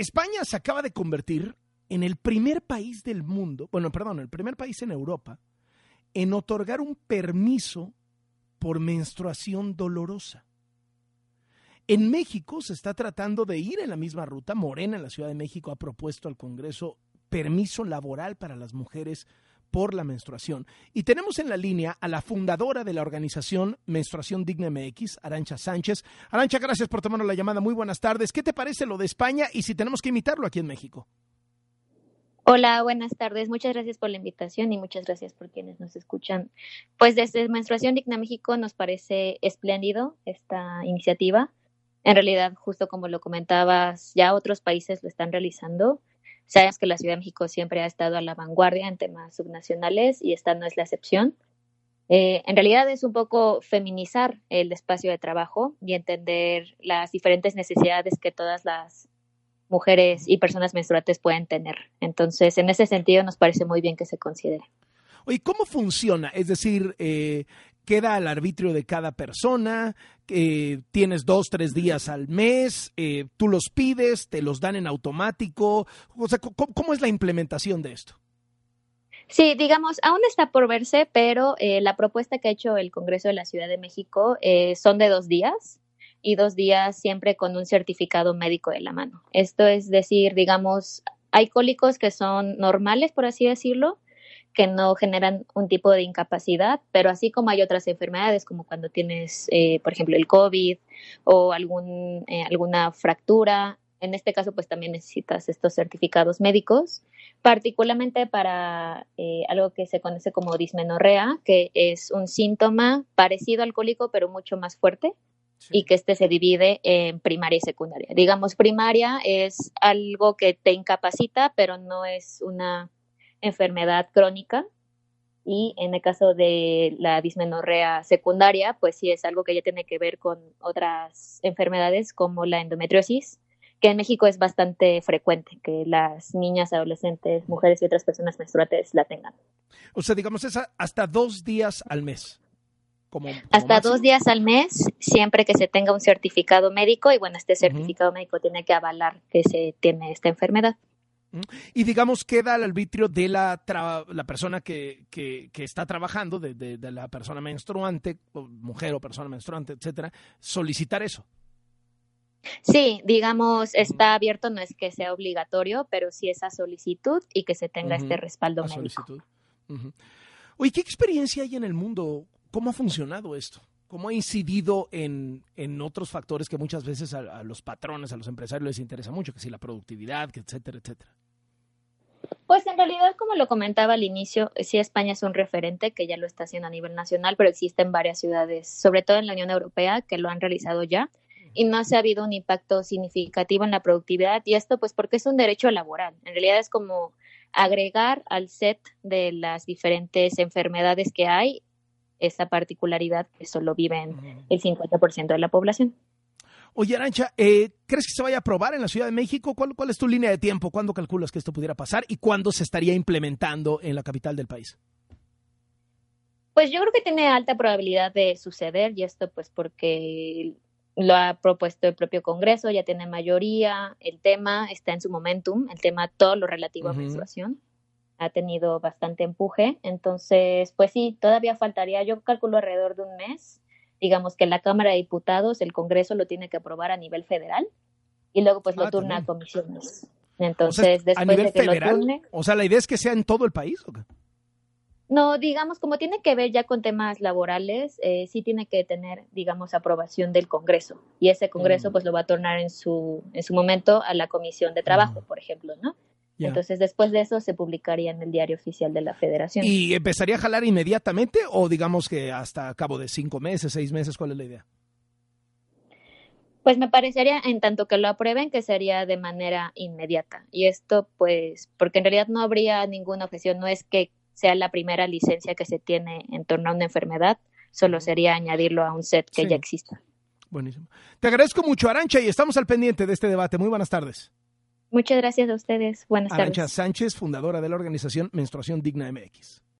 España se acaba de convertir en el primer país del mundo, bueno, perdón, el primer país en Europa en otorgar un permiso por menstruación dolorosa. En México se está tratando de ir en la misma ruta. Morena en la Ciudad de México ha propuesto al Congreso permiso laboral para las mujeres por la menstruación. Y tenemos en la línea a la fundadora de la organización Menstruación Digna MX, Arancha Sánchez. Arancha, gracias por tomarnos la llamada. Muy buenas tardes. ¿Qué te parece lo de España y si tenemos que imitarlo aquí en México? Hola, buenas tardes. Muchas gracias por la invitación y muchas gracias por quienes nos escuchan. Pues desde Menstruación Digna México nos parece espléndido esta iniciativa. En realidad, justo como lo comentabas, ya otros países lo están realizando. Sabemos que la Ciudad de México siempre ha estado a la vanguardia en temas subnacionales y esta no es la excepción. Eh, en realidad es un poco feminizar el espacio de trabajo y entender las diferentes necesidades que todas las mujeres y personas menstruantes pueden tener. Entonces, en ese sentido, nos parece muy bien que se considere. Oye, ¿cómo funciona? Es decir, eh, queda al arbitrio de cada persona, eh, tienes dos, tres días al mes, eh, tú los pides, te los dan en automático. O sea, ¿cómo, es la implementación de esto? Sí, digamos, aún está por verse, pero eh, la propuesta que ha hecho el Congreso de la Ciudad de México son de dos días y dos días siempre con un certificado médico de la mano. Esto es decir, digamos, hay cólicos que son normales, por así decirlo, que no generan un tipo de incapacidad, pero así como hay otras enfermedades, como cuando tienes, eh, por ejemplo, el COVID o algún, eh, alguna fractura, en este caso, pues también necesitas estos certificados médicos, particularmente para eh, algo que se conoce como dismenorrea, que es un síntoma parecido al cólico, pero mucho más fuerte. y que este se divide en primaria y secundaria. Digamos, primaria es algo que te incapacita, pero no es una enfermedad crónica y en el caso de la dismenorrea secundaria, pues sí es algo que ya tiene que ver con otras enfermedades como la endometriosis, que en México es bastante frecuente que las niñas, adolescentes, mujeres y otras personas menstruantes la tengan. O sea, digamos, es hasta dos días al mes. Como, hasta dos días al mes, siempre que se tenga un certificado médico y bueno, este certificado médico tiene que avalar que se tiene esta enfermedad. Y digamos, queda al arbitrio de la, la persona que, que, está trabajando, de, de, la persona menstruante, mujer o persona menstruante, etcétera, solicitar eso. Sí, digamos, está abierto, no es que sea obligatorio, pero sí esa solicitud y que se tenga este respaldo médico. Solicitud. Oye, ¿qué experiencia hay en el mundo? ¿Cómo ha funcionado esto? ¿Cómo ha incidido en, en otros factores que muchas veces a, los patrones, a los empresarios les interesa mucho, que si la productividad, que etcétera, etcétera? Pues en realidad, como lo comentaba al inicio, sí España es un referente que ya lo está haciendo a nivel nacional, pero existen varias ciudades, sobre todo en la Unión Europea, que lo han realizado ya y no se ha habido un impacto significativo en la productividad y esto pues porque es un derecho laboral. En realidad es como agregar al set de las diferentes enfermedades que hay esa particularidad que solo viven el 50% de la población. Oye, Arancha, eh, ¿crees que se vaya a aprobar en la Ciudad de México? ¿Cuál, ¿Cuál es tu línea de tiempo? ¿Cuándo calculas que esto pudiera pasar y cuándo se estaría implementando en la capital del país? Pues yo creo que tiene alta probabilidad de suceder y esto pues porque lo ha propuesto el propio Congreso, ya tiene mayoría, el tema está en su momentum, el tema todo lo relativo a menstruación ha tenido bastante empuje. Entonces, pues sí, todavía faltaría, yo calculo alrededor de un mes. Digamos que la Cámara de Diputados, el Congreso lo tiene que aprobar a nivel federal y luego pues lo ah, turna a comisiones. Entonces, después de que lo turne. O sea, la idea es que sea en todo el país. ¿o qué? No, digamos, como tiene que ver ya con temas laborales, eh, sí tiene que tener, digamos, aprobación del Congreso. Y ese Congreso, mm. pues, lo va a tornar en su, en su momento a la Comisión de Trabajo, mm. por ejemplo, ¿no? Entonces, después de eso se publicaría en el diario oficial de la Federación. ¿Y empezaría a jalar inmediatamente o digamos que hasta cabo de cinco meses, seis meses? ¿Cuál es la idea? Pues me parecería, en tanto que lo aprueben, que sería de manera inmediata. Y esto, pues, porque en realidad no habría ninguna objeción, no es que sea la primera licencia que se tiene en torno a una enfermedad, solo sería añadirlo a un set que ya exista. Buenísimo. Te agradezco mucho, Arancha, y estamos al pendiente de este debate. Muy buenas tardes. Muchas gracias a ustedes. Buenas Arancha Sánchez, fundadora de la organización Menstruación Digna MX.